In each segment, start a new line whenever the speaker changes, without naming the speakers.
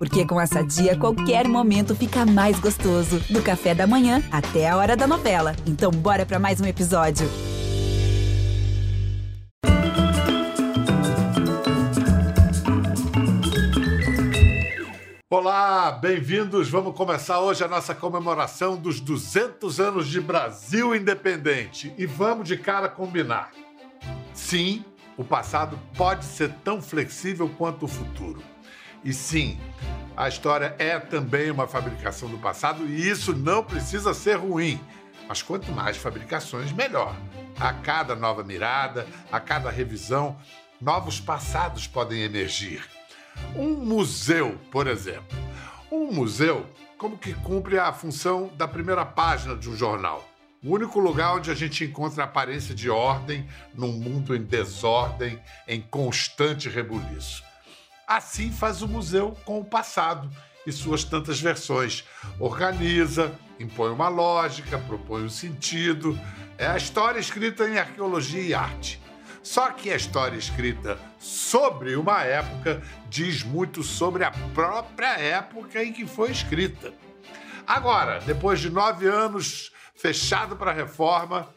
Porque com essa dia, qualquer momento fica mais gostoso. Do café da manhã até a hora da novela. Então, bora para mais um episódio.
Olá, bem-vindos. Vamos começar hoje a nossa comemoração dos 200 anos de Brasil independente. E vamos de cara combinar. Sim, o passado pode ser tão flexível quanto o futuro. E sim, a história é também uma fabricação do passado e isso não precisa ser ruim. Mas quanto mais fabricações, melhor. A cada nova mirada, a cada revisão, novos passados podem emergir. Um museu, por exemplo. Um museu, como que cumpre a função da primeira página de um jornal. O único lugar onde a gente encontra a aparência de ordem num mundo em desordem, em constante rebuliço. Assim faz o museu com o passado e suas tantas versões. Organiza, impõe uma lógica, propõe um sentido. É a história escrita em arqueologia e arte. Só que a história escrita sobre uma época diz muito sobre a própria época em que foi escrita. Agora, depois de nove anos fechado para a reforma,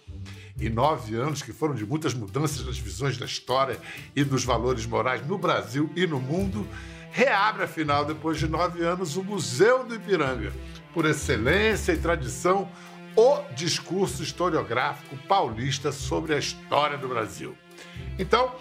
nove anos que foram de muitas mudanças nas visões da história e dos valores morais no Brasil e no mundo, reabre, afinal, depois de nove anos, o Museu do Ipiranga, por excelência e tradição, o discurso historiográfico paulista sobre a história do Brasil. Então,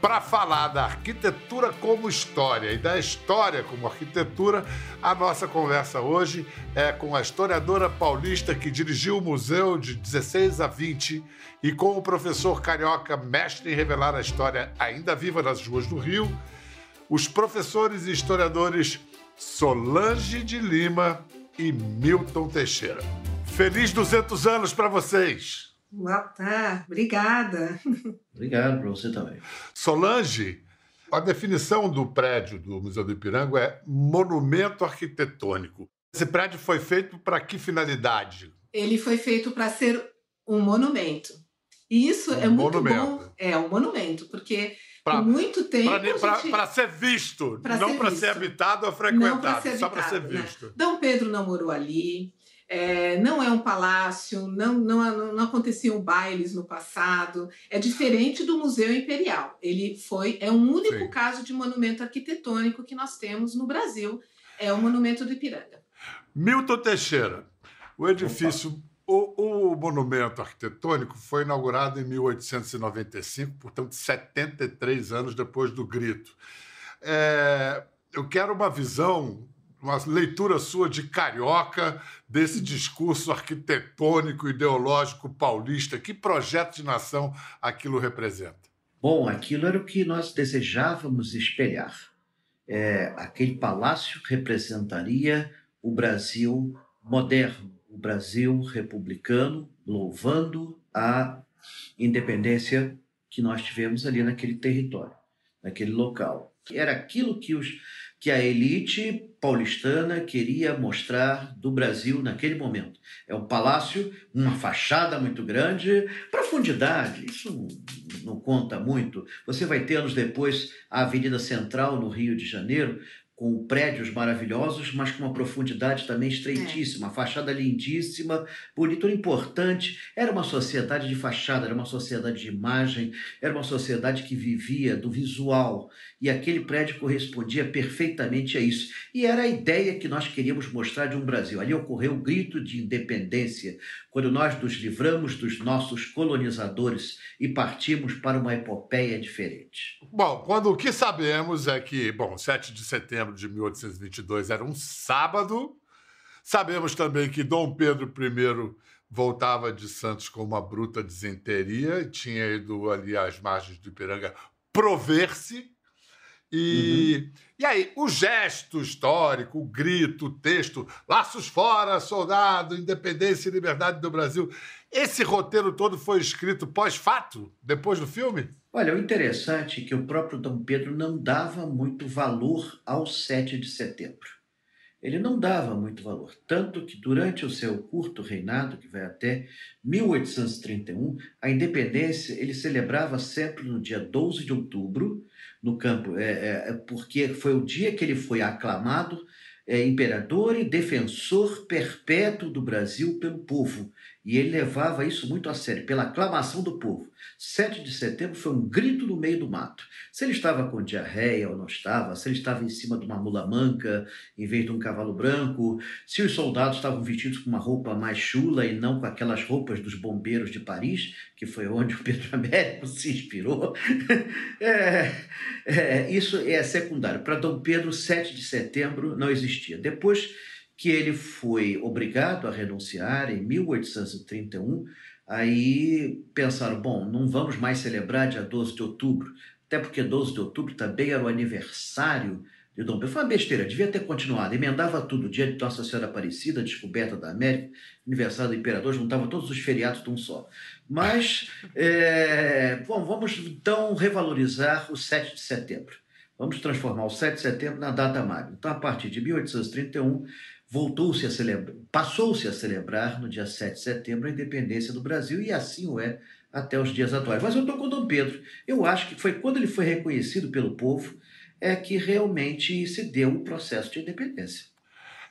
para falar da arquitetura como história e da história como arquitetura, a nossa conversa hoje é com a historiadora paulista que dirigiu o museu de 16 a 20 e com o professor carioca mestre em revelar a história ainda viva nas ruas do Rio, os professores e historiadores Solange de Lima e Milton Teixeira. Feliz 200 anos para vocês!
Boa tarde, obrigada.
Obrigado para você também.
Solange, a definição do prédio do Museu do Ipiranga é monumento arquitetônico. Esse prédio foi feito para que finalidade?
Ele foi feito para ser um monumento. E isso um é muito monumento. bom. É um monumento, porque pra, por muito tempo.
Para gente... ser visto, não para ser habitado ou frequentado, ser só para ser visto. Né?
Dom Pedro não morou ali. É, não é um palácio, não, não, não aconteciam bailes no passado. É diferente do Museu Imperial. Ele foi é um único Sim. caso de monumento arquitetônico que nós temos no Brasil. É o Monumento do Ipiranga.
Milton Teixeira, o edifício, o, o monumento arquitetônico foi inaugurado em 1895, portanto 73 anos depois do Grito. É, eu quero uma visão uma leitura sua de carioca desse discurso arquitetônico, ideológico paulista. Que projeto de nação aquilo representa?
Bom, aquilo era o que nós desejávamos espelhar. É, aquele palácio representaria o Brasil moderno, o Brasil republicano, louvando a independência que nós tivemos ali naquele território, naquele local. Era aquilo que os que a elite paulistana queria mostrar do Brasil naquele momento. É um palácio, uma fachada muito grande, profundidade, isso não conta muito. Você vai ter anos depois a Avenida Central no Rio de Janeiro, com prédios maravilhosos, mas com uma profundidade também estreitíssima, é. fachada lindíssima, bonito, importante. Era uma sociedade de fachada, era uma sociedade de imagem, era uma sociedade que vivia do visual. E aquele prédio correspondia perfeitamente a isso. E era a ideia que nós queríamos mostrar de um Brasil. Ali ocorreu o grito de independência, quando nós nos livramos dos nossos colonizadores e partimos para uma epopeia diferente.
Bom, quando o que sabemos é que, bom, 7 de setembro de 1822 era um sábado. Sabemos também que Dom Pedro I voltava de Santos com uma bruta disenteria, tinha ido ali às margens do Ipiranga prover-se e, uhum. e aí, o gesto histórico, o grito, o texto, laços fora, soldado, independência e liberdade do Brasil. Esse roteiro todo foi escrito pós-fato, depois do filme?
Olha, o interessante é que o próprio Dom Pedro não dava muito valor ao 7 de setembro. ele não dava muito valor. Tanto que durante o seu curto reinado, que vai até 1831, a independência ele celebrava sempre no dia 12 de outubro, no campo, é, é, é, porque foi o dia que ele foi aclamado é, imperador e defensor perpétuo do Brasil pelo povo. E ele levava isso muito a sério, pela aclamação do povo. 7 de setembro foi um grito no meio do mato. Se ele estava com diarreia ou não estava, se ele estava em cima de uma mula manca em vez de um cavalo branco, se os soldados estavam vestidos com uma roupa mais chula e não com aquelas roupas dos bombeiros de Paris, que foi onde o Pedro Américo se inspirou, é, é, isso é secundário. Para Dom Pedro, 7 de setembro não existia. Depois que ele foi obrigado a renunciar em 1831. Aí pensaram: bom, não vamos mais celebrar dia 12 de outubro, até porque 12 de outubro também era o aniversário de Dom Pedro. Foi uma besteira, devia ter continuado. Emendava tudo: dia de Nossa Senhora Aparecida, descoberta da América, aniversário do Imperador, juntava todos os feriados de um só. Mas, é, bom, vamos então revalorizar o 7 de setembro. Vamos transformar o 7 de setembro na data magna. Então, a partir de 1831, voltou-se a celebrar, passou-se a celebrar no dia 7 de setembro a independência do Brasil e assim o é até os dias atuais. Mas eu estou com Dom Pedro. Eu acho que foi quando ele foi reconhecido pelo povo é que realmente se deu o processo de independência.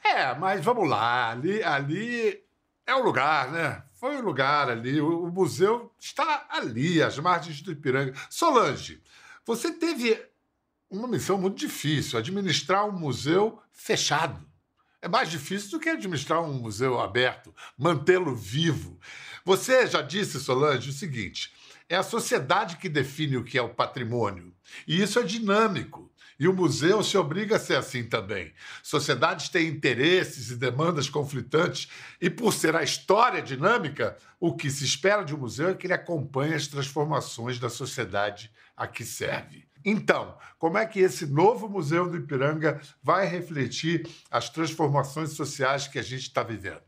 É, mas vamos lá, ali, ali é o lugar, né? Foi o lugar ali, o, o museu está ali, às margens do Ipiranga. Solange, você teve uma missão muito difícil, administrar um museu fechado. É mais difícil do que administrar um museu aberto, mantê-lo vivo. Você já disse, Solange, o seguinte: é a sociedade que define o que é o patrimônio. E isso é dinâmico. E o museu se obriga a ser assim também. Sociedades têm interesses e demandas conflitantes, e por ser a história dinâmica, o que se espera de um museu é que ele acompanhe as transformações da sociedade a que serve. Então, como é que esse novo Museu do Ipiranga vai refletir as transformações sociais que a gente está vivendo?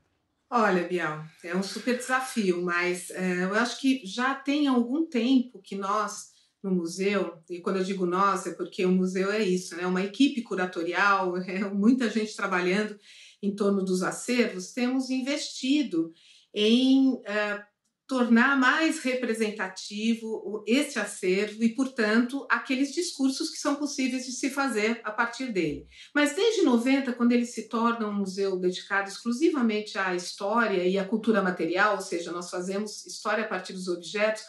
Olha, Bial, é um super desafio, mas é, eu acho que já tem algum tempo que nós, no museu, e quando eu digo nós, é porque o museu é isso, né? Uma equipe curatorial, é muita gente trabalhando em torno dos acervos, temos investido em é, tornar mais representativo esse acervo e, portanto, aqueles discursos que são possíveis de se fazer a partir dele. Mas desde 90, quando ele se torna um museu dedicado exclusivamente à história e à cultura material, ou seja, nós fazemos história a partir dos objetos,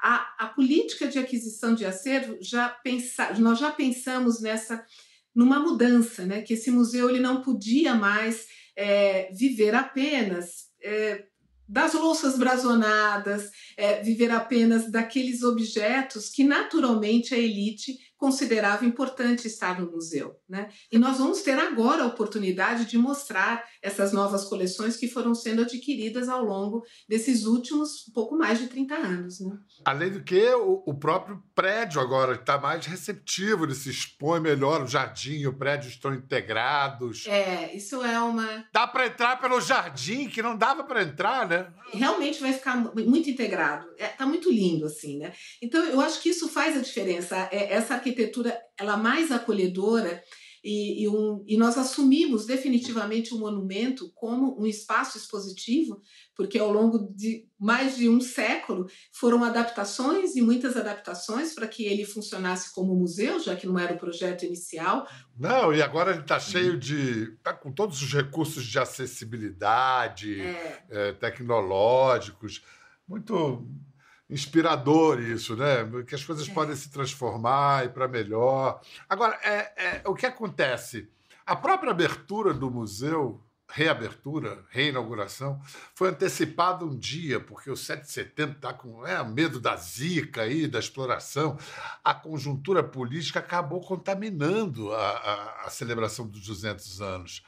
a, a política de aquisição de acervo já pensa, nós já pensamos nessa numa mudança, né? Que esse museu ele não podia mais é, viver apenas é, das louças brasonadas, é, viver apenas daqueles objetos que naturalmente a elite considerava importante estar no museu. Né? E nós vamos ter agora a oportunidade de mostrar essas novas coleções que foram sendo adquiridas ao longo desses últimos pouco mais de 30 anos. Né?
Além do que, o, o próprio prédio agora está mais receptivo, ele se expõe melhor, o jardim e o prédio estão integrados.
É, isso é uma.
Dá para entrar pelo jardim, que não dava para entrar, né?
Realmente vai ficar muito integrado. Está é, muito lindo, assim, né? Então, eu acho que isso faz a diferença. É, essa arquitetura ela mais acolhedora e, e, um, e, nós assumimos definitivamente o monumento como um espaço expositivo, porque ao longo de mais de um século foram adaptações e muitas adaptações para que ele funcionasse como museu, já que não era o projeto inicial.
Não, e agora ele está cheio de. está com todos os recursos de acessibilidade, é. É, tecnológicos, muito inspirador isso, né? Que as coisas é. podem se transformar e para melhor. Agora, é, é, o que acontece? A própria abertura do museu, reabertura, reinauguração, foi antecipada um dia, porque o 7 de setembro está com é, medo da zica aí, da exploração. A conjuntura política acabou contaminando a, a, a celebração dos 200 anos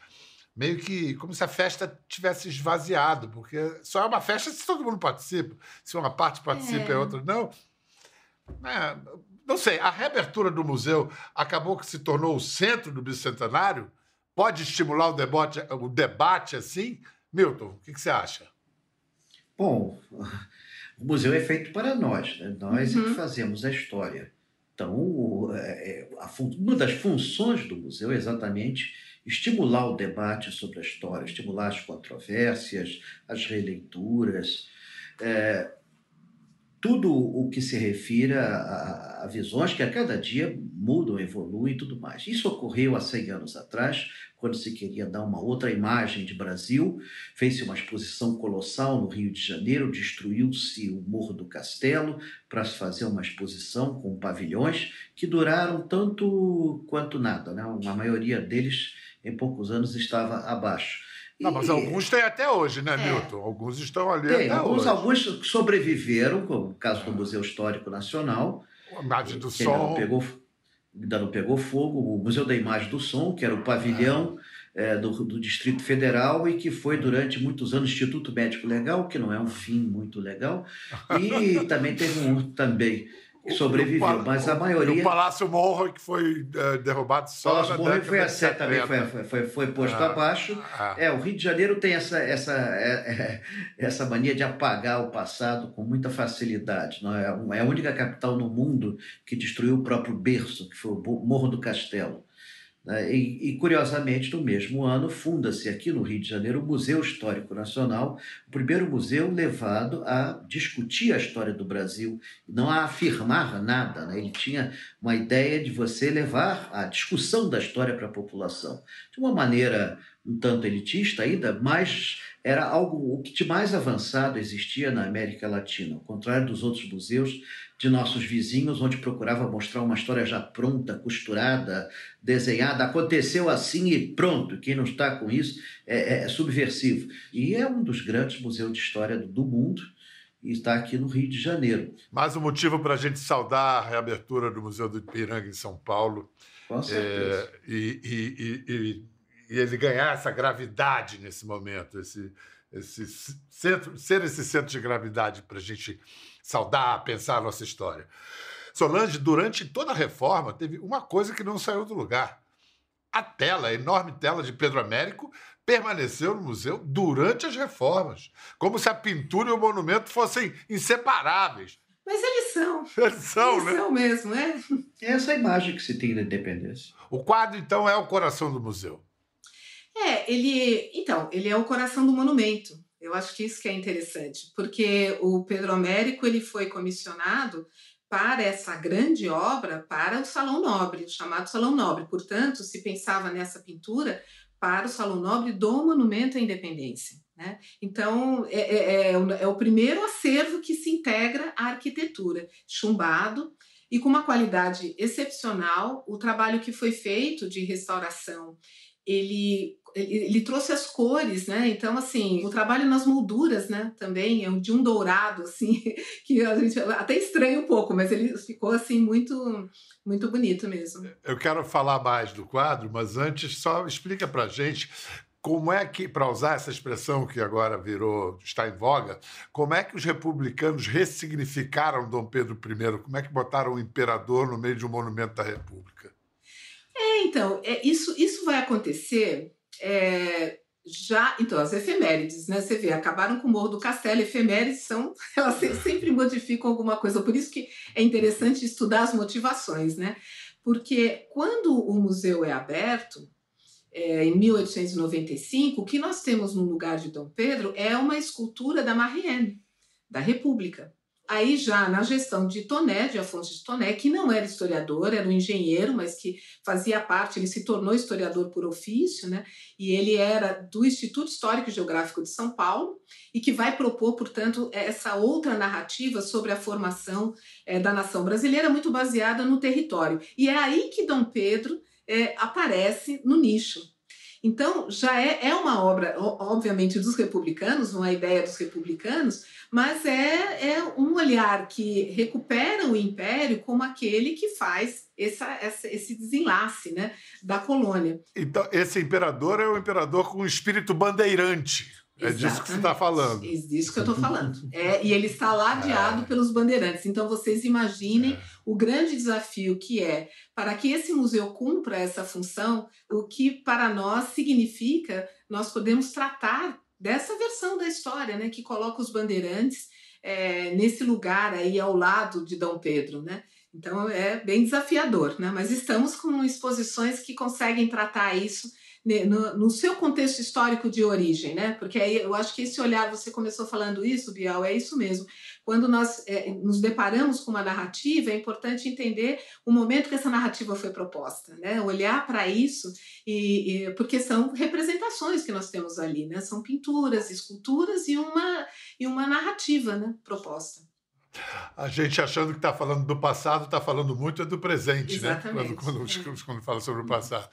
meio que como se a festa tivesse esvaziado, porque só é uma festa se todo mundo participa. Se uma parte participa é. e a outra não. É, não sei, a reabertura do museu acabou que se tornou o centro do bicentenário? Pode estimular o debate, o debate assim? Milton, o que, que você acha?
Bom, o museu é feito para nós, né? nós uhum. é que uhum. fazemos a história. Então, é, é, uma das funções do museu é exatamente estimular o debate sobre a história, estimular as controvérsias, as releituras, é, tudo o que se refira a, a, visões que a cada dia mudam, evoluem e tudo mais. Isso ocorreu há 100 anos atrás, quando se queria dar uma outra imagem de Brasil, fez-se uma exposição colossal no Rio de Janeiro, destruiu-se o Morro do Castelo para se fazer uma exposição com pavilhões que duraram tanto quanto nada, né? a maioria deles em poucos anos estava abaixo.
Não, mas alguns têm até hoje, né, é. Milton? Alguns estão ali tem,
até
alguns,
hoje. Alguns sobreviveram, como o caso do Museu Histórico Nacional.
A imagem do som. Ainda
não, pegou, ainda não pegou fogo. O Museu da Imagem do Som, que era o pavilhão é. É, do, do, Distrito Federal e que foi durante muitos anos Instituto Médico Legal, que não é um fim muito legal. E também teve um também sobreviveu, mas a maioria.
o Palácio Morro, que foi uh, derrubado só. O
Palácio Morro foi, a, também foi, foi, foi posto ah, abaixo. Ah. É, o Rio de Janeiro tem essa, essa, é, é, essa mania de apagar o passado com muita facilidade. Não é? é a única capital no mundo que destruiu o próprio berço, que foi o Morro do Castelo. Né? E, curiosamente, no mesmo ano, funda-se aqui no Rio de Janeiro o Museu Histórico Nacional, o primeiro museu levado a discutir a história do Brasil, não a afirmar nada. Né? Ele tinha uma ideia de você levar a discussão da história para a população, de uma maneira um tanto elitista ainda, mas era algo o que de mais avançado existia na América Latina, ao contrário dos outros museus de nossos vizinhos, onde procurava mostrar uma história já pronta, costurada, desenhada. Aconteceu assim e pronto. Quem não está com isso é, é, é subversivo. E é um dos grandes museus de história do mundo e está aqui no Rio de Janeiro.
Mais um motivo para a gente saudar a reabertura do Museu do Ipiranga em São Paulo.
Com certeza.
É, e, e, e, e, ele ganhar essa gravidade nesse momento, esse, esse centro, ser esse centro de gravidade para a gente saudar, pensar a nossa história. Solange, durante toda a reforma, teve uma coisa que não saiu do lugar. A tela, a enorme tela de Pedro Américo, permaneceu no museu durante as reformas, como se a pintura e o monumento fossem inseparáveis.
Mas eles são.
Eles são,
eles
né?
são mesmo, é.
É essa imagem que se tem da independência.
O quadro, então, é o coração do museu.
É, ele. Então, ele é o coração do monumento. Eu acho que isso que é interessante, porque o Pedro Américo ele foi comissionado para essa grande obra para o Salão Nobre, chamado Salão Nobre. Portanto, se pensava nessa pintura para o Salão Nobre do Monumento à Independência. Né? Então, é, é, é, é o primeiro acervo que se integra à arquitetura, chumbado e com uma qualidade excepcional. O trabalho que foi feito de restauração ele, ele, ele, trouxe as cores, né? Então, assim, o trabalho nas molduras, né? Também é de um dourado, assim, que a gente até estranha um pouco, mas ele ficou, assim, muito, muito bonito mesmo.
Eu quero falar mais do quadro, mas antes só explica pra gente como é que, para usar essa expressão que agora virou, está em voga, como é que os republicanos ressignificaram Dom Pedro I? Como é que botaram o imperador no meio de um monumento da República?
É, então, é, isso, isso vai acontecer é, já. Então, as efemérides, né? Você vê, acabaram com o Morro do Castelo, efemérides são. Elas sempre modificam alguma coisa, por isso que é interessante estudar as motivações, né? Porque quando o museu é aberto, é, em 1895, o que nós temos no lugar de Dom Pedro é uma escultura da Marianne, da República. Aí já na gestão de Toné, de Afonso de Toné, que não era historiador, era um engenheiro, mas que fazia parte, ele se tornou historiador por ofício, né? E ele era do Instituto Histórico e Geográfico de São Paulo e que vai propor, portanto, essa outra narrativa sobre a formação é, da nação brasileira, muito baseada no território. E é aí que Dom Pedro é, aparece no nicho. Então, já é, é uma obra, obviamente, dos republicanos, uma ideia dos republicanos, mas é, é um olhar que recupera o império como aquele que faz essa, essa, esse desenlace né, da colônia.
Então, esse imperador é o imperador com um espírito bandeirante. É disso que você está falando. É
disso que eu estou falando. É, e ele está ladeado é. pelos bandeirantes. Então, vocês imaginem é. o grande desafio que é para que esse museu cumpra essa função, o que para nós significa nós podemos tratar dessa versão da história, né, que coloca os bandeirantes é, nesse lugar aí ao lado de Dom Pedro, né? Então é bem desafiador, né? Mas estamos com exposições que conseguem tratar isso no, no, seu contexto histórico de origem, né? Porque aí eu acho que esse olhar, você começou falando isso, Bial, é isso mesmo. Quando nós é, nos deparamos com uma narrativa, é importante entender o momento que essa narrativa foi proposta, né? Olhar para isso, e, e, porque são representações que nós temos ali, né? São pinturas, esculturas e uma, e uma narrativa né? proposta.
A gente achando que está falando do passado, está falando muito é do presente,
né? Exatamente.
né? Quando, quando, quando, fala sobre o passado.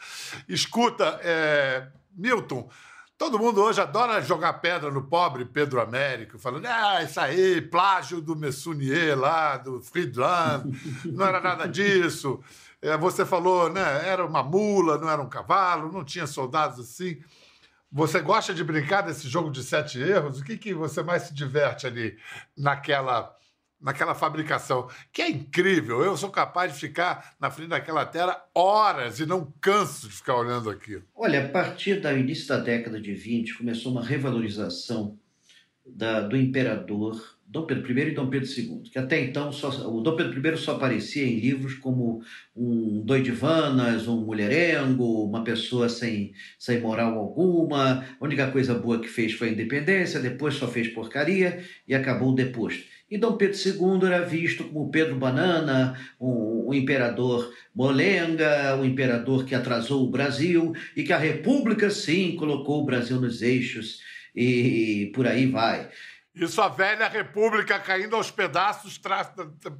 Escuta, é, Milton, todo mundo hoje adora jogar pedra no pobre Pedro Américo, falando, ah, isso aí, plágio do Messunier lá, do Friedland, não era nada disso. É, você falou, né? Era uma mula, não era um cavalo, não tinha soldados assim. Você gosta de brincar desse jogo de sete erros? O que, que você mais se diverte ali naquela naquela fabricação, que é incrível. Eu sou capaz de ficar na frente daquela tela horas e não canso de ficar olhando aquilo.
Olha, a partir do início da década de 20, começou uma revalorização da, do imperador Dom Pedro I e Dom Pedro II, que até então só, o Dom Pedro I só aparecia em livros como um doidivanas, um mulherengo, uma pessoa sem, sem moral alguma, a única coisa boa que fez foi a independência, depois só fez porcaria e acabou deposto. E Dom Pedro II era visto como Pedro Banana, um, um imperador molenga, um imperador que atrasou o Brasil e que a República, sim, colocou o Brasil nos eixos e por aí vai.
Isso a velha república caindo aos pedaços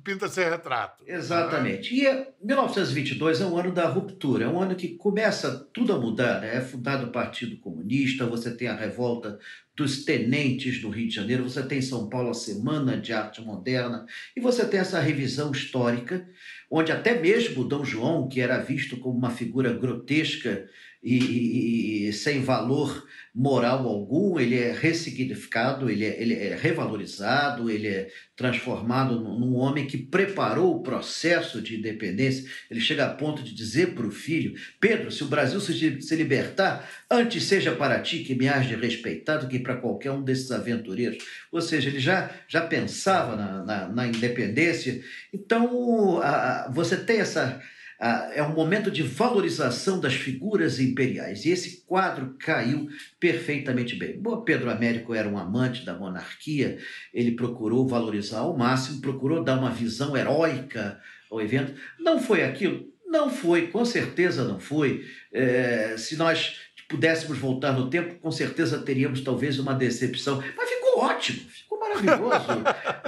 pinta esse retrato.
Exatamente. E 1922 é um ano da ruptura, é um ano que começa tudo a mudar. Né? É fundado o Partido Comunista, você tem a revolta dos tenentes do Rio de Janeiro, você tem em São Paulo a Semana de Arte Moderna, e você tem essa revisão histórica, onde até mesmo Dom João, que era visto como uma figura grotesca e, e, e sem valor moral algum, ele é ressignificado, ele é, ele é revalorizado, ele é transformado num homem que preparou o processo de independência. Ele chega a ponto de dizer para o filho: Pedro, se o Brasil se, libertar, antes seja para ti que me has de respeitar do que para qualquer um desses aventureiros. Ou seja, ele já, já pensava na, na, na independência. Então, a, você tem essa ah, é um momento de valorização das figuras imperiais. E esse quadro caiu perfeitamente bem. Bom, Pedro Américo era um amante da monarquia, ele procurou valorizar ao máximo, procurou dar uma visão heróica ao evento. Não foi aquilo? Não foi, com certeza não foi. É, se nós pudéssemos voltar no tempo, com certeza teríamos talvez uma decepção. Mas ficou ótimo, ficou maravilhoso.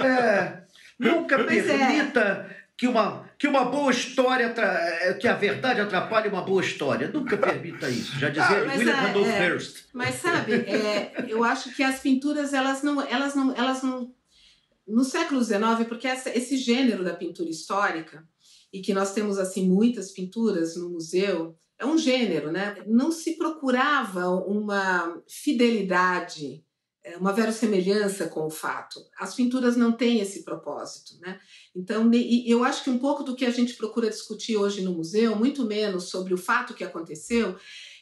É, nunca pois é. permita. É que uma, que uma boa história, eh, que a verdade atrapalhe uma boa história. Nunca permita isso. Já dizia ah, William é, Randolph é, Hearst.
Mas sabe, é, eu acho que as pinturas, elas não, elas não, elas não no século XIX, porque essa, esse gênero da pintura histórica, e que nós temos assim muitas pinturas no museu, é um gênero, né? Não se procurava uma fidelidade é, uma verossemelhança com o fato. As pinturas não têm esse propósito, né? Então, eu acho que um pouco do que a gente procura discutir hoje no museu, muito menos sobre o fato que aconteceu,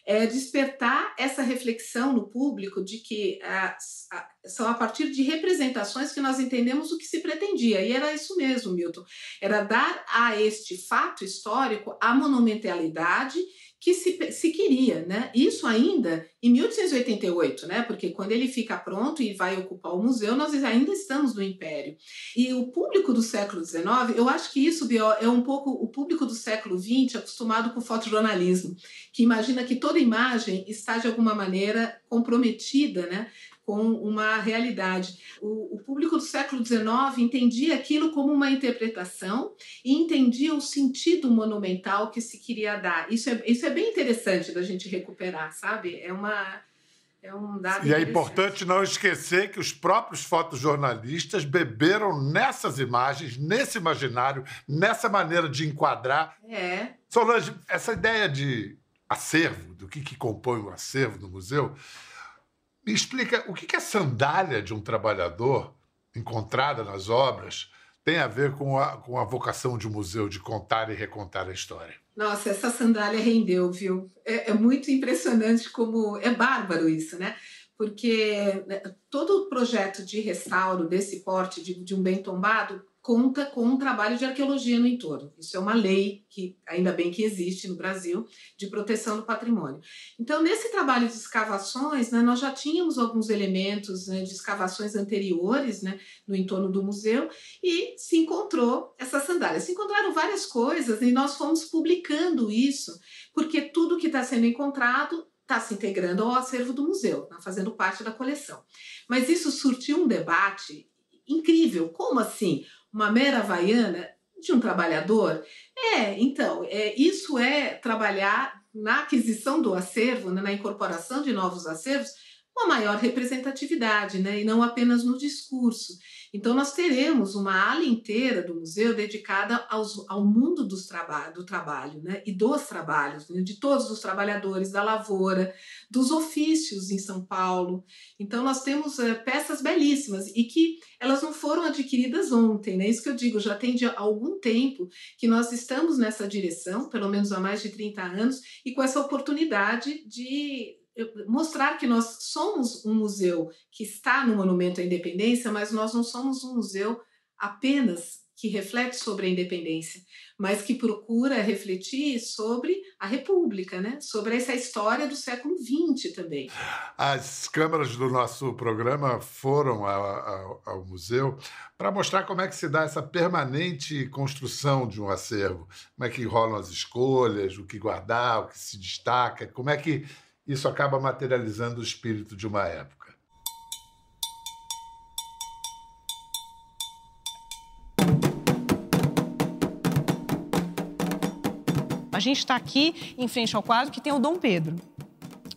é despertar essa reflexão no público de que a, a, são a partir de representações que nós entendemos o que se pretendia. E era isso mesmo, Milton. Era dar a este fato histórico a monumentalidade que se, se queria, né? Isso ainda em 1888, né? Porque quando ele fica pronto e vai ocupar o museu, nós ainda estamos no Império. E o público do século XIX, eu acho que isso é um pouco o público do século XX acostumado com o fotojornalismo, que imagina que toda imagem está de alguma maneira comprometida, né? Com uma realidade. O, o, público do século XIX entendia aquilo como uma interpretação e entendia o sentido monumental que se queria dar. Isso é, isso é bem interessante da gente recuperar, sabe? É uma. É um dado
e é importante não esquecer que os próprios fotojornalistas beberam nessas imagens, nesse imaginário, nessa maneira de enquadrar.
É.
Solange, essa ideia de acervo, do que, que compõe o acervo do museu, me explica o que, a sandália de um trabalhador encontrada nas obras tem a ver com a, com a vocação de um museu de contar e recontar a história.
Nossa, essa sandália rendeu, viu? É, é muito impressionante como. É bárbaro isso, né? Porque né, todo projeto de restauro desse porte de, de um bem tombado conta com um trabalho de arqueologia no entorno. Isso é uma lei que ainda bem que existe no Brasil de proteção do patrimônio. Então, nesse trabalho de escavações, né, nós já tínhamos alguns elementos né, de escavações anteriores né, no entorno do museu e se encontrou essa sandália. Se encontraram várias coisas e nós fomos publicando isso, porque tudo que está sendo encontrado está se integrando ao acervo do museu, tá fazendo parte da coleção. Mas isso surtiu um debate incrível. Como assim? Uma mera havaiana de um trabalhador? É, então, é, isso é trabalhar na aquisição do acervo, né, na incorporação de novos acervos, uma maior representatividade, né, e não apenas no discurso. Então, nós teremos uma ala inteira do museu dedicada aos, ao mundo dos traba do trabalho né? e dos trabalhos, né? de todos os trabalhadores da lavoura, dos ofícios em São Paulo. Então, nós temos é, peças belíssimas e que elas não foram adquiridas ontem, né? Isso que eu digo, já tem de algum tempo que nós estamos nessa direção, pelo menos há mais de 30 anos, e com essa oportunidade de mostrar que nós somos um museu que está no Monumento à Independência, mas nós não somos um museu apenas que reflete sobre a independência, mas que procura refletir sobre a República, né? sobre essa história do século XX também.
As câmeras do nosso programa foram ao, museu para mostrar como é que se dá essa permanente construção de um acervo, como é que rolam as escolhas, o que guardar, o que se destaca, como é que isso acaba materializando o espírito de uma época.
A gente está aqui em frente ao quadro que tem o Dom Pedro.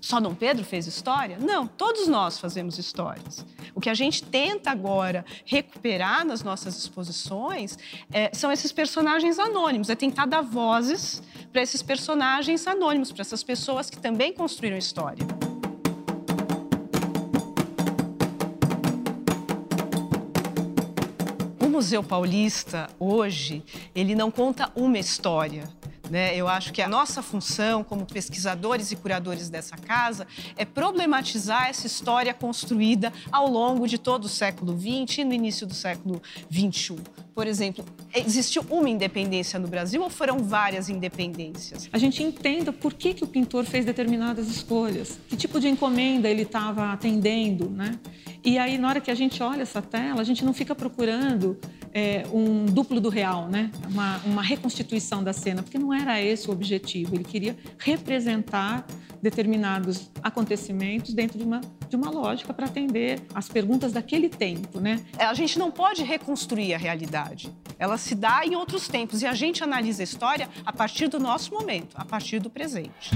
Só Dom Pedro fez história? Não, todos nós fazemos histórias. O que a gente tenta agora recuperar nas nossas exposições é, são esses personagens anônimos, é tentar dar vozes para esses personagens anônimos, para essas pessoas que também construíram história. O Museu Paulista, hoje, ele não conta uma história, né? Eu acho que a nossa função como pesquisadores e curadores dessa casa é problematizar essa história construída ao longo de todo o século XX e no início do século XXI. Por exemplo, existiu uma independência no Brasil ou foram várias independências?
A gente entenda por que, que o pintor fez determinadas escolhas, que tipo de encomenda ele estava atendendo, né? E aí, na hora que a gente olha essa tela, a gente não fica procurando é, um duplo do real, né? Uma, uma reconstituição da cena, porque não era esse o objetivo. Ele queria representar determinados acontecimentos dentro de uma, de uma lógica para atender as perguntas daquele tempo, né?
É, a gente não pode reconstruir a realidade. Ela se dá em outros tempos e a gente analisa a história a partir do nosso momento, a partir do presente.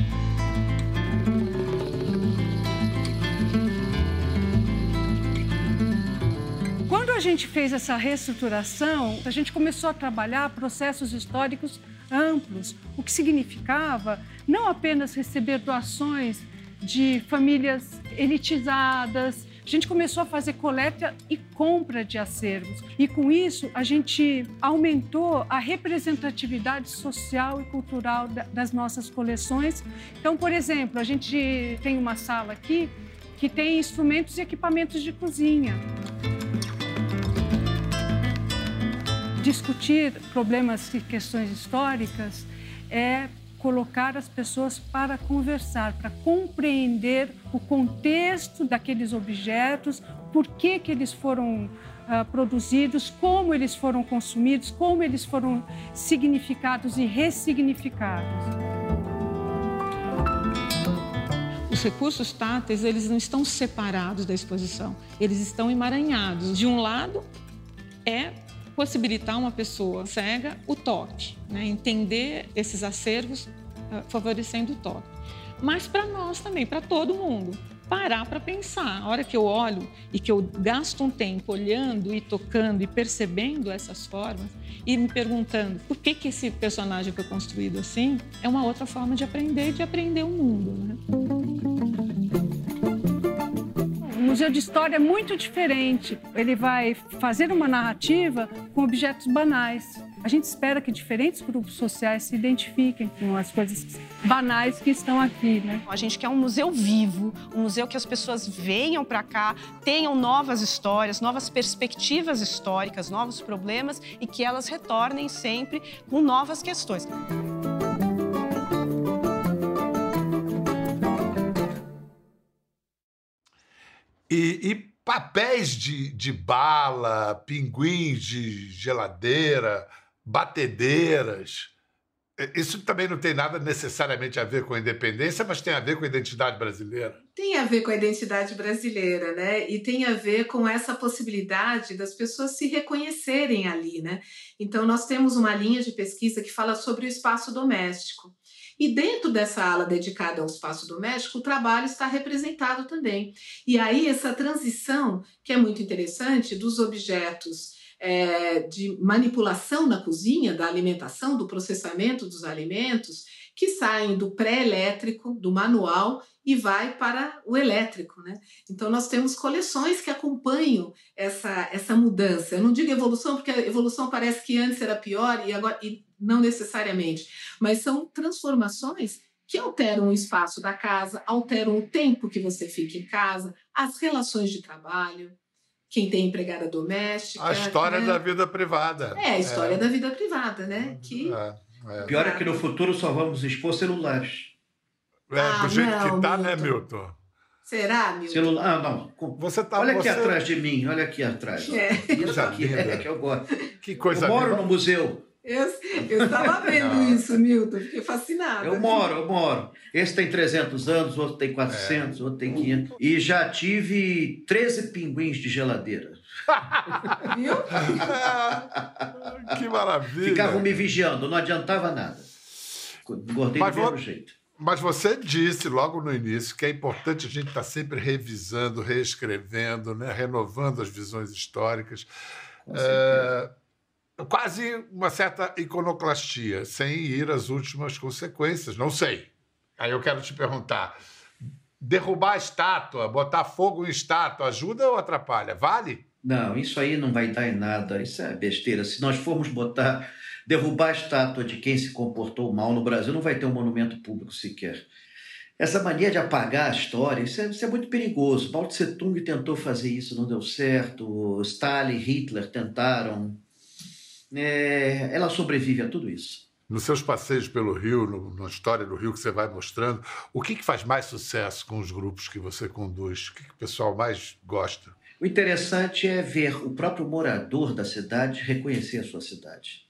A gente fez essa reestruturação, a gente começou a trabalhar processos históricos amplos, o que significava não apenas receber doações de famílias elitizadas, a gente começou a fazer coleta e compra de acervos. E com isso, a gente aumentou a representatividade social e cultural das nossas coleções. Então, por exemplo, a gente tem uma sala aqui que tem instrumentos e equipamentos de cozinha. Discutir problemas e questões históricas é colocar as pessoas para conversar, para compreender o contexto daqueles objetos, por que, que eles foram uh, produzidos, como eles foram consumidos, como eles foram significados e ressignificados.
Os recursos táteis, eles não estão separados da exposição, eles estão emaranhados. De um lado é possibilitar uma pessoa cega o toque, né? entender esses acervos uh, favorecendo o toque. Mas para nós também, para todo mundo, parar para pensar. A hora que eu olho e que eu gasto um tempo olhando e tocando e percebendo essas formas e me perguntando por que, que esse personagem foi construído assim, é uma outra forma de aprender e de aprender o mundo. Né?
Museu de História é muito diferente. Ele vai fazer uma narrativa com objetos banais. A gente espera que diferentes grupos sociais se identifiquem com as coisas banais que estão aqui, né?
A gente quer um museu vivo, um museu que as pessoas venham para cá, tenham novas histórias, novas perspectivas históricas, novos problemas e que elas retornem sempre com novas questões.
E, e papéis de, de bala, pinguins de geladeira, batedeiras. Isso também não tem nada necessariamente a ver com a independência, mas tem a ver com a identidade brasileira.
Tem a ver com a identidade brasileira, né? E tem a ver com essa possibilidade das pessoas se reconhecerem ali, né? Então, nós temos uma linha de pesquisa que fala sobre o espaço doméstico. E dentro dessa ala dedicada ao espaço doméstico, o trabalho está representado também. E aí, essa transição, que é muito interessante, dos objetos é, de manipulação na cozinha, da alimentação, do processamento dos alimentos, que saem do pré-elétrico, do manual, e vai para o elétrico. Né? Então, nós temos coleções que acompanham essa, essa mudança. Eu não digo evolução, porque a evolução parece que antes era pior e agora e não necessariamente, mas são transformações que alteram o espaço da casa, alteram o tempo que você fica em casa, as relações de trabalho, quem tem empregada doméstica.
A história né? da vida privada.
É, a história é. da vida privada, né? Que...
É, é. Pior é que no futuro só vamos expor celulares.
É, ah, do jeito não, que tá, né, Milton. né, Milton?
Será, Milton?
Celular... Ah, não.
Você tá,
olha
você...
aqui atrás de mim, olha aqui atrás. É. Isso aqui é que eu gosto.
Que coisa
Eu moro no museu.
Eu, eu estava vendo isso, Milton, fiquei fascinada.
Eu moro, eu moro. Esse tem 300 anos, outro tem 400, é. outro tem 500. E já tive 13 pinguins de geladeira.
Viu?
que maravilha.
Ficavam me vigiando, não adiantava nada. Engordei do mesmo jeito.
Mas você disse logo no início que é importante a gente estar tá sempre revisando, reescrevendo, né? renovando as visões históricas. É, quase uma certa iconoclastia, sem ir às últimas consequências. Não sei. Aí eu quero te perguntar: derrubar a estátua, botar fogo em estátua, ajuda ou atrapalha? Vale?
Não, isso aí não vai dar em nada. Isso é besteira. Se nós formos botar, derrubar a estátua de quem se comportou mal no Brasil, não vai ter um monumento público sequer. Essa mania de apagar a história, isso é, isso é muito perigoso. Mao Tse Tung tentou fazer isso, não deu certo. Stalin, Hitler tentaram, é, ela sobrevive a tudo isso.
Nos seus passeios pelo Rio, no, na história do Rio que você vai mostrando, o que, que faz mais sucesso com os grupos que você conduz? O que, que o pessoal mais gosta?
O interessante é ver o próprio morador da cidade reconhecer a sua cidade.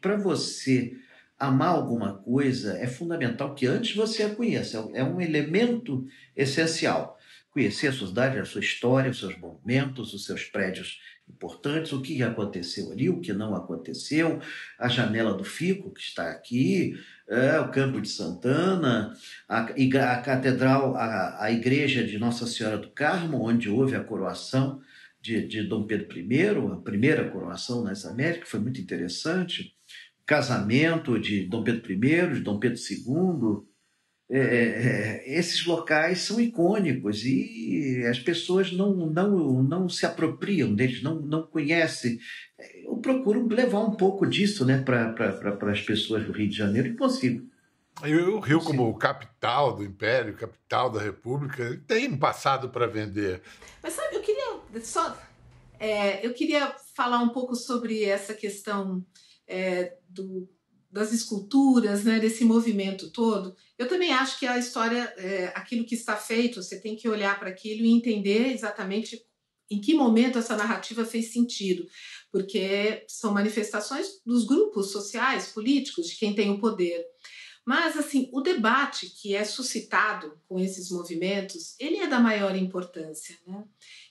Para você amar alguma coisa, é fundamental que antes você a conheça. É um elemento essencial. Conhecer a sua cidade, a sua história, os seus monumentos, os seus prédios importantes, o que aconteceu ali, o que não aconteceu, a janela do Fico, que está aqui, é, o Campo de Santana, a, a catedral, a, a igreja de Nossa Senhora do Carmo, onde houve a coroação de, de Dom Pedro I, a primeira coroação nas Américas, foi muito interessante. Casamento de Dom Pedro I, de Dom Pedro II, é, é, é, esses locais são icônicos e as pessoas não, não, não se apropriam deles, não, não conhecem. Eu procuro levar um pouco disso né, para pra, as pessoas do Rio de Janeiro e consigo.
E o Rio, como capital do Império, capital da República, tem um passado para vender.
Mas sabe, eu queria só. É, eu queria falar um pouco sobre essa questão é, do das esculturas, né, desse movimento todo, eu também acho que a história, é, aquilo que está feito, você tem que olhar para aquilo e entender exatamente em que momento essa narrativa fez sentido, porque são manifestações dos grupos sociais, políticos, de quem tem o poder. Mas, assim, o debate que é suscitado com esses movimentos, ele é da maior importância, né?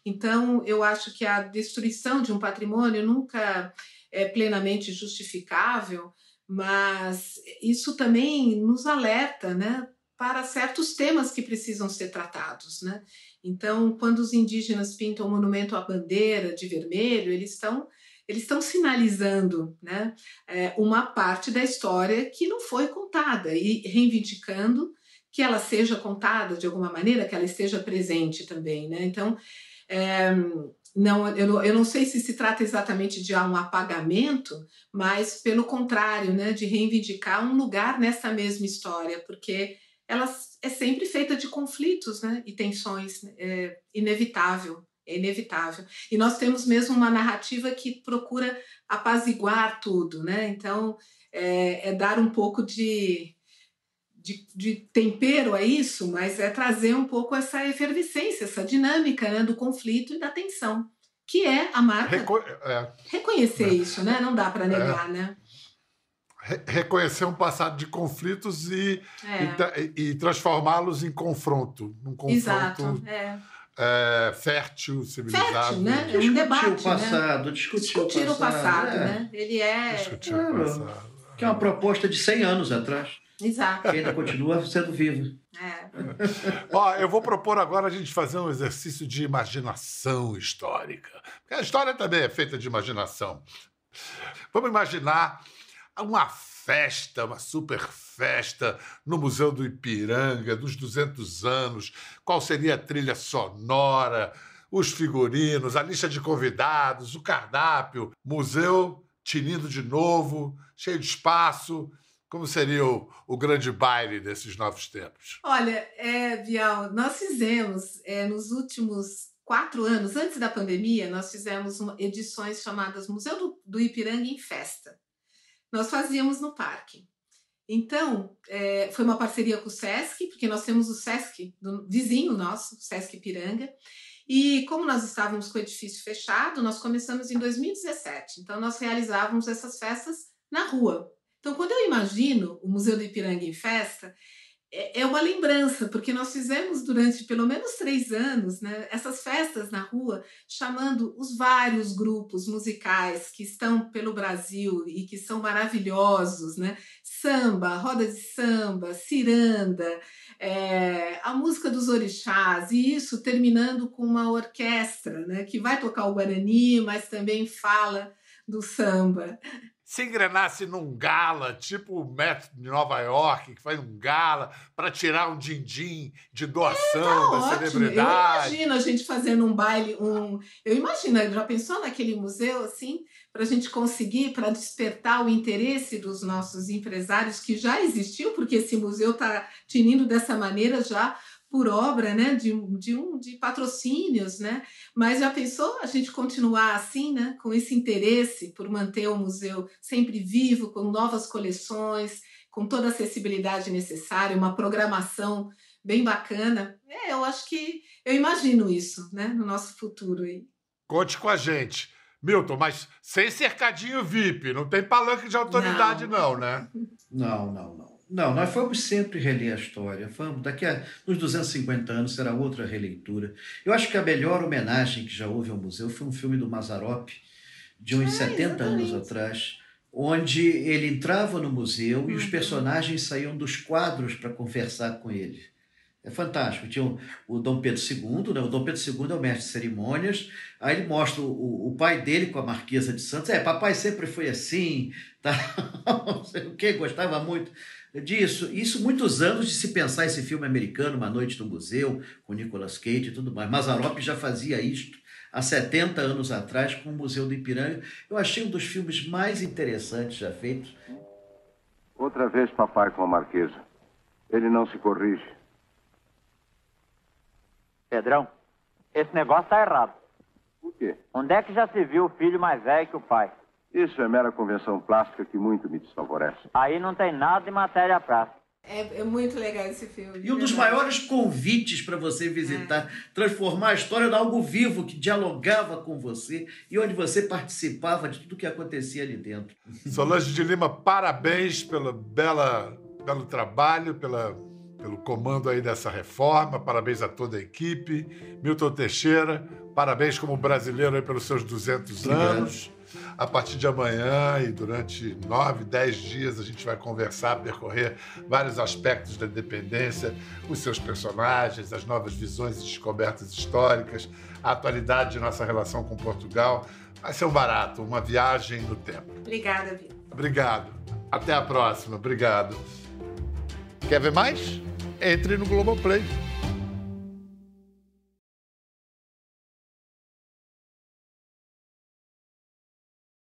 Então, eu acho que a destruição de um patrimônio nunca é plenamente justificável, mas isso também nos alerta né, para certos temas que precisam ser tratados. Né? Então, quando os indígenas pintam o monumento à bandeira de vermelho, eles estão eles estão sinalizando né, é, uma parte da história que não foi contada e reivindicando que ela seja contada de alguma maneira, que ela esteja presente também. Né? Então, é, não, eu, eu não sei se se trata exatamente de um apagamento, mas pelo contrário, né, de reivindicar um lugar nessa mesma história, porque ela é sempre feita de conflitos né, e tensões, é inevitável, é inevitável. E nós temos mesmo uma narrativa que procura apaziguar tudo, né? Então, é, é dar um pouco de, de, de, tempero a isso, mas é trazer um pouco essa efervescência, essa dinâmica né, do conflito e da tensão, que é a marca. Reco é. Reconhecer é. isso, né? Não dá para negar, é. né?
reconhecer um passado de conflitos e, é. e, e transformá-los em confronto, num confronto
Exato, é.
É, fértil, civilizado.
Fértil, né? É um debate,
o passado,
né?
discutir,
discutir o passado, o passado né? Ele é...
Discutir o passado.
Que é uma proposta de 100 anos atrás.
Exato.
Ainda continua sendo vivo.
É.
Ó, eu vou propor agora a gente fazer um exercício de imaginação histórica. Porque a história também é feita de imaginação. Vamos imaginar uma festa, uma super festa no Museu do Ipiranga, dos 200 anos. Qual seria a trilha sonora, os figurinos, a lista de convidados, o cardápio, museu tinindo de novo, cheio de espaço. Como seria o, o grande baile desses novos tempos?
Olha, é, Bial, nós fizemos é, nos últimos quatro anos, antes da pandemia, nós fizemos uma, edições chamadas Museu do, do Ipiranga em Festa nós fazíamos no parque. Então, é, foi uma parceria com o SESC, porque nós temos o SESC, do vizinho nosso, o SESC Piranga, e como nós estávamos com o edifício fechado, nós começamos em 2017. Então, nós realizávamos essas festas na rua. Então, quando eu imagino o Museu do Ipiranga em festa, é, é uma lembrança, porque nós fizemos durante pelo menos três anos né, essas festas na rua, chamando os vários grupos musicais que estão pelo Brasil e que são maravilhosos, né? Samba, roda de samba, ciranda, é, a música dos orixás, e isso terminando com uma orquestra né, que vai tocar o Guarani, mas também fala do samba
se engrenasse num gala, tipo o Metro de Nova York, que faz um gala para tirar um din-din de doação é, tá da celebridade.
Eu imagino a gente fazendo um baile, um. Eu imagino, já pensou naquele museu assim, para a gente conseguir, para despertar o interesse dos nossos empresários que já existiu, porque esse museu está tinindo dessa maneira já por obra né, de, de, um, de patrocínios, né? Mas já pensou a gente continuar assim, né, com esse interesse por manter o museu sempre vivo, com novas coleções, com toda a acessibilidade necessária, uma programação bem bacana? É, eu acho que eu imagino isso, né, no nosso futuro aí.
Conte com a gente. Milton, mas sem cercadinho VIP, não tem palanque de autoridade não, não né?
Não, não, não. Não, nós fomos sempre reler a história. Vamos, daqui a uns 250 anos será outra releitura. Eu acho que a melhor homenagem que já houve ao museu foi um filme do Mazarop, de uns é, 70 exatamente. anos atrás, onde ele entrava no museu uhum. e os uhum. personagens saíam dos quadros para conversar com ele. É fantástico. Tinha o, o, Dom Pedro II, né? o Dom Pedro II é o mestre de cerimônias, aí ele mostra o, o pai dele com a Marquesa de Santos. É, papai sempre foi assim, tá? não sei o que, gostava muito disso. Isso muitos anos de se pensar esse filme americano, Uma Noite no Museu, com Nicolas Cage e tudo mais. Mazarop já fazia isto há 70 anos atrás com o Museu do Ipiranga. Eu achei um dos filmes mais interessantes já feitos.
Outra vez papai com a Marquesa. Ele não se corrige.
Pedrão, esse negócio tá errado.
Por quê?
Onde é que já se viu o filho mais velho que o pai?
Isso é mera convenção plástica que muito me desfavorece.
Aí não tem nada de matéria prática.
É, é, muito legal esse filme.
E um dos maiores convites para você visitar, é. transformar a história em algo vivo que dialogava com você e onde você participava de tudo que acontecia ali dentro.
Solange de Lima, parabéns pelo bela, belo trabalho, pela, pelo comando aí dessa reforma, parabéns a toda a equipe. Milton Teixeira, parabéns como brasileiro aí pelos seus 200 Obrigado. anos. A partir de amanhã e durante nove, dez dias a gente vai conversar, percorrer vários aspectos da independência, os seus personagens, as novas visões e descobertas históricas, a atualidade de nossa relação com Portugal. Vai ser um barato, uma viagem no tempo.
Obrigada, Vitor.
Obrigado. Até a próxima. Obrigado. Quer ver mais? Entre no Globoplay.